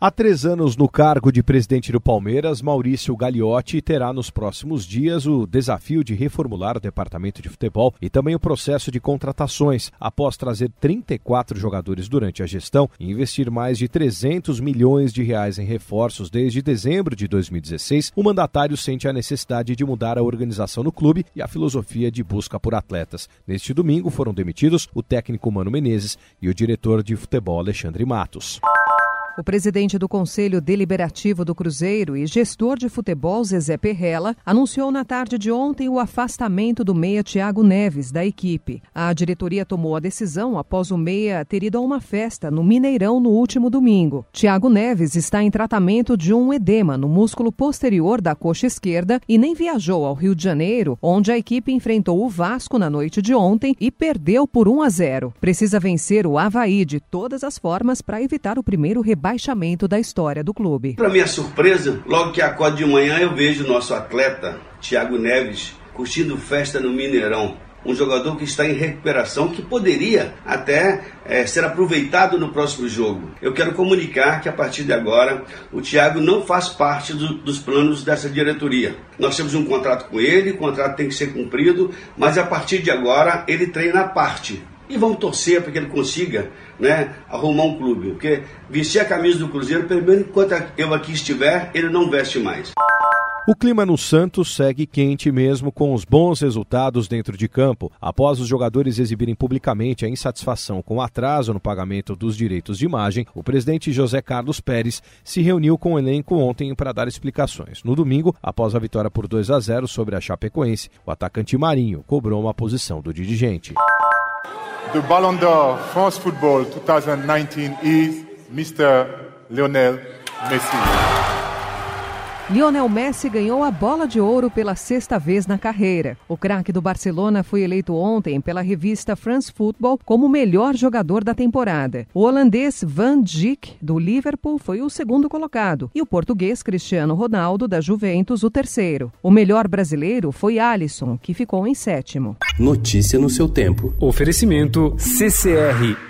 Há três anos no cargo de presidente do Palmeiras, Maurício Gagliotti terá nos próximos dias o desafio de reformular o departamento de futebol e também o processo de contratações, após trazer 34 jogadores durante a gestão e investir mais de 300 milhões de reais em reforços desde dezembro de 2016. O mandatário sente a necessidade de mudar a organização no clube e a filosofia de busca por atletas. Neste domingo foram demitidos o técnico Mano Menezes e o diretor de futebol Alexandre Matos. O presidente do Conselho Deliberativo do Cruzeiro e gestor de futebol Zezé Perrella anunciou na tarde de ontem o afastamento do meia Thiago Neves da equipe. A diretoria tomou a decisão após o meia ter ido a uma festa no Mineirão no último domingo. Thiago Neves está em tratamento de um edema no músculo posterior da coxa esquerda e nem viajou ao Rio de Janeiro, onde a equipe enfrentou o Vasco na noite de ontem e perdeu por 1 a 0. Precisa vencer o Havaí de todas as formas para evitar o primeiro rebate rebaixamento da história do clube. Para minha surpresa, logo que acordo de manhã eu vejo nosso atleta, Thiago Neves, curtindo festa no Mineirão. Um jogador que está em recuperação, que poderia até é, ser aproveitado no próximo jogo. Eu quero comunicar que a partir de agora o Thiago não faz parte do, dos planos dessa diretoria. Nós temos um contrato com ele, o contrato tem que ser cumprido, mas a partir de agora ele treina à parte e vamos torcer para que ele consiga né, arrumar um clube. Porque vestir a camisa do Cruzeiro, pelo menos enquanto eu aqui estiver, ele não veste mais. O clima no Santos segue quente mesmo com os bons resultados dentro de campo. Após os jogadores exibirem publicamente a insatisfação com o atraso no pagamento dos direitos de imagem, o presidente José Carlos Pérez se reuniu com o elenco ontem para dar explicações. No domingo, após a vitória por 2 a 0 sobre a Chapecoense, o atacante Marinho cobrou uma posição do dirigente. The Ballon d'Or France Football 2019 is Mr. Lionel Messi. Lionel Messi ganhou a bola de ouro pela sexta vez na carreira. O craque do Barcelona foi eleito ontem pela revista France Football como o melhor jogador da temporada. O holandês Van Dijk, do Liverpool, foi o segundo colocado e o português Cristiano Ronaldo, da Juventus, o terceiro. O melhor brasileiro foi Alisson, que ficou em sétimo. Notícia no seu tempo. Oferecimento CCR